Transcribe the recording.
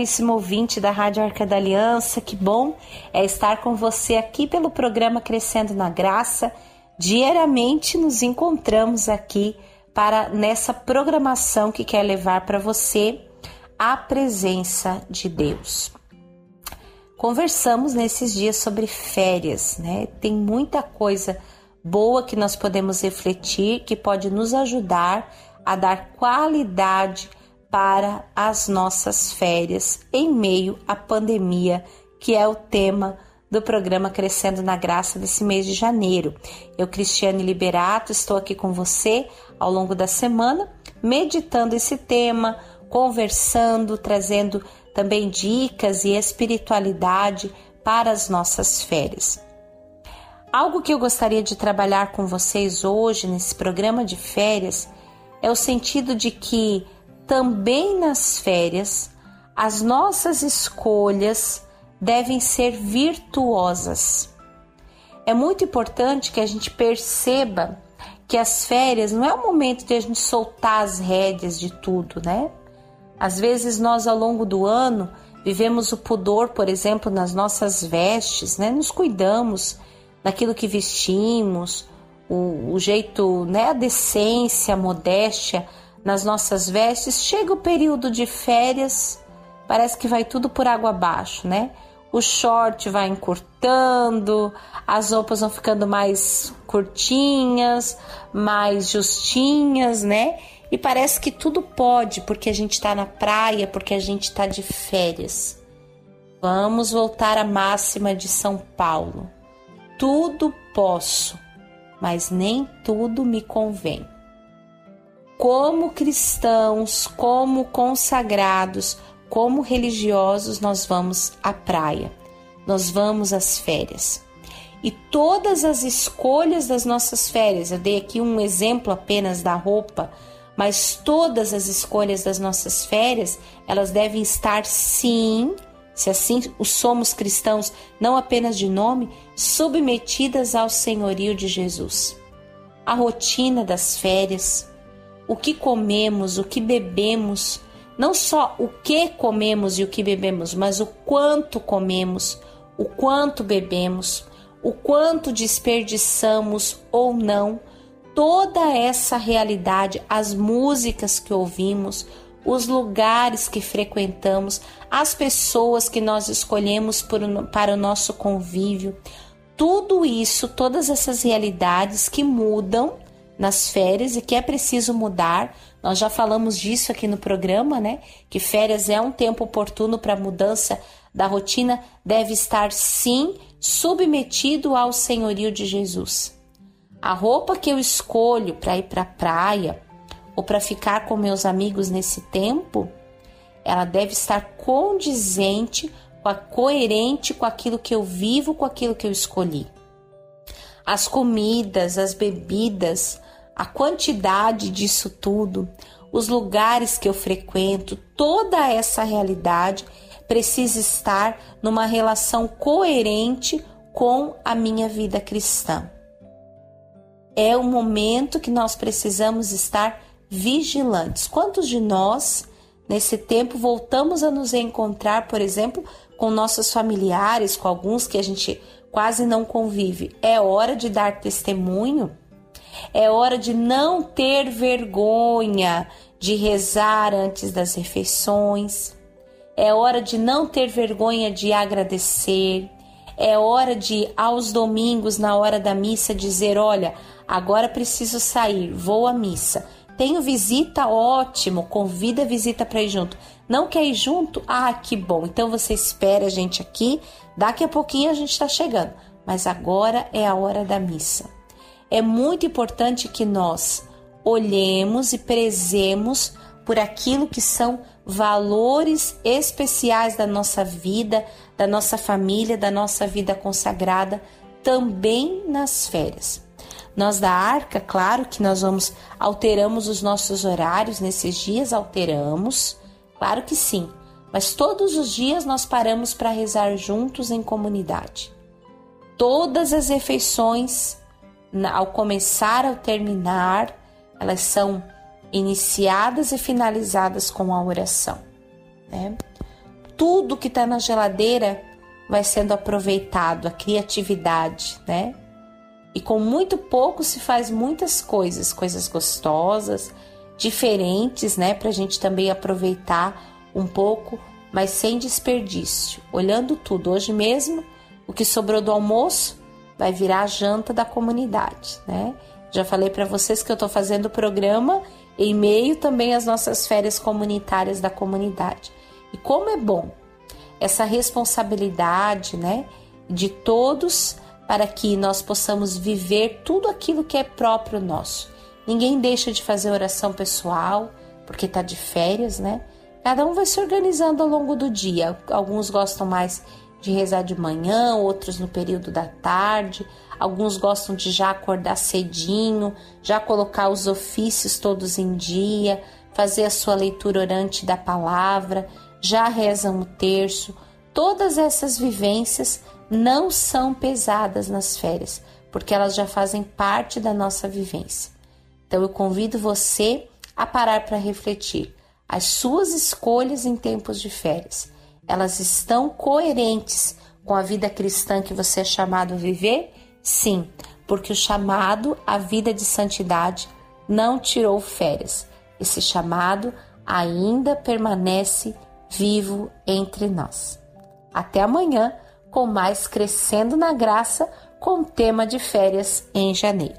caríssimo ouvinte da Rádio Arca da Aliança, que bom é estar com você aqui pelo programa Crescendo na Graça. Diariamente nos encontramos aqui para nessa programação que quer levar para você a presença de Deus. Conversamos nesses dias sobre férias, né? Tem muita coisa boa que nós podemos refletir que pode nos ajudar a dar qualidade para as nossas férias em meio à pandemia, que é o tema do programa Crescendo na Graça desse mês de janeiro. Eu, Cristiane Liberato, estou aqui com você ao longo da semana, meditando esse tema, conversando, trazendo também dicas e espiritualidade para as nossas férias. Algo que eu gostaria de trabalhar com vocês hoje nesse programa de férias é o sentido de que também nas férias, as nossas escolhas devem ser virtuosas. É muito importante que a gente perceba que as férias não é o momento de a gente soltar as rédeas de tudo, né? Às vezes nós ao longo do ano vivemos o pudor, por exemplo, nas nossas vestes, né? Nos cuidamos daquilo que vestimos, o, o jeito, né? A decência, a modéstia nas nossas vestes, chega o período de férias, parece que vai tudo por água abaixo, né? O short vai encurtando, as roupas vão ficando mais curtinhas, mais justinhas, né? E parece que tudo pode, porque a gente está na praia, porque a gente está de férias. Vamos voltar à máxima de São Paulo. Tudo posso, mas nem tudo me convém como cristãos, como consagrados, como religiosos, nós vamos à praia, nós vamos às férias. E todas as escolhas das nossas férias, eu dei aqui um exemplo apenas da roupa, mas todas as escolhas das nossas férias, elas devem estar sim, se assim somos cristãos, não apenas de nome, submetidas ao senhorio de Jesus. A rotina das férias, o que comemos, o que bebemos, não só o que comemos e o que bebemos, mas o quanto comemos, o quanto bebemos, o quanto desperdiçamos ou não, toda essa realidade, as músicas que ouvimos, os lugares que frequentamos, as pessoas que nós escolhemos por, para o nosso convívio, tudo isso, todas essas realidades que mudam nas férias e que é preciso mudar. Nós já falamos disso aqui no programa, né? Que férias é um tempo oportuno para mudança da rotina, deve estar sim submetido ao senhorio de Jesus. A roupa que eu escolho para ir para a praia ou para ficar com meus amigos nesse tempo, ela deve estar condizente, coerente com aquilo que eu vivo, com aquilo que eu escolhi. As comidas, as bebidas, a quantidade disso tudo, os lugares que eu frequento, toda essa realidade precisa estar numa relação coerente com a minha vida cristã. É o momento que nós precisamos estar vigilantes. Quantos de nós, nesse tempo, voltamos a nos encontrar, por exemplo, com nossos familiares, com alguns que a gente quase não convive? É hora de dar testemunho é hora de não ter vergonha de rezar antes das refeições. É hora de não ter vergonha de agradecer. É hora de, aos domingos, na hora da missa, dizer: Olha, agora preciso sair, vou à missa. Tenho visita, ótimo, convida a visita para ir junto. Não quer ir junto? Ah, que bom. Então você espera a gente aqui, daqui a pouquinho a gente está chegando. Mas agora é a hora da missa é muito importante que nós olhemos e prezemos por aquilo que são valores especiais da nossa vida, da nossa família, da nossa vida consagrada, também nas férias. Nós da Arca, claro que nós vamos alteramos os nossos horários nesses dias, alteramos, claro que sim, mas todos os dias nós paramos para rezar juntos em comunidade. Todas as refeições ao começar ao terminar, elas são iniciadas e finalizadas com a oração. Né? tudo que está na geladeira vai sendo aproveitado, a criatividade, né? E com muito pouco se faz muitas coisas, coisas gostosas, diferentes, né? Para a gente também aproveitar um pouco, mas sem desperdício. Olhando tudo, hoje mesmo, o que sobrou do almoço vai virar a janta da comunidade, né? Já falei para vocês que eu estou fazendo o programa em meio também às nossas férias comunitárias da comunidade. E como é bom essa responsabilidade, né, de todos para que nós possamos viver tudo aquilo que é próprio nosso. Ninguém deixa de fazer oração pessoal porque está de férias, né? Cada um vai se organizando ao longo do dia. Alguns gostam mais de rezar de manhã, outros no período da tarde. Alguns gostam de já acordar cedinho, já colocar os ofícios todos em dia, fazer a sua leitura orante da palavra, já rezam o terço. Todas essas vivências não são pesadas nas férias, porque elas já fazem parte da nossa vivência. Então eu convido você a parar para refletir. As suas escolhas em tempos de férias, elas estão coerentes com a vida cristã que você é chamado a viver? Sim, porque o chamado à vida de santidade não tirou férias. Esse chamado ainda permanece vivo entre nós. Até amanhã com mais Crescendo na Graça com tema de férias em janeiro.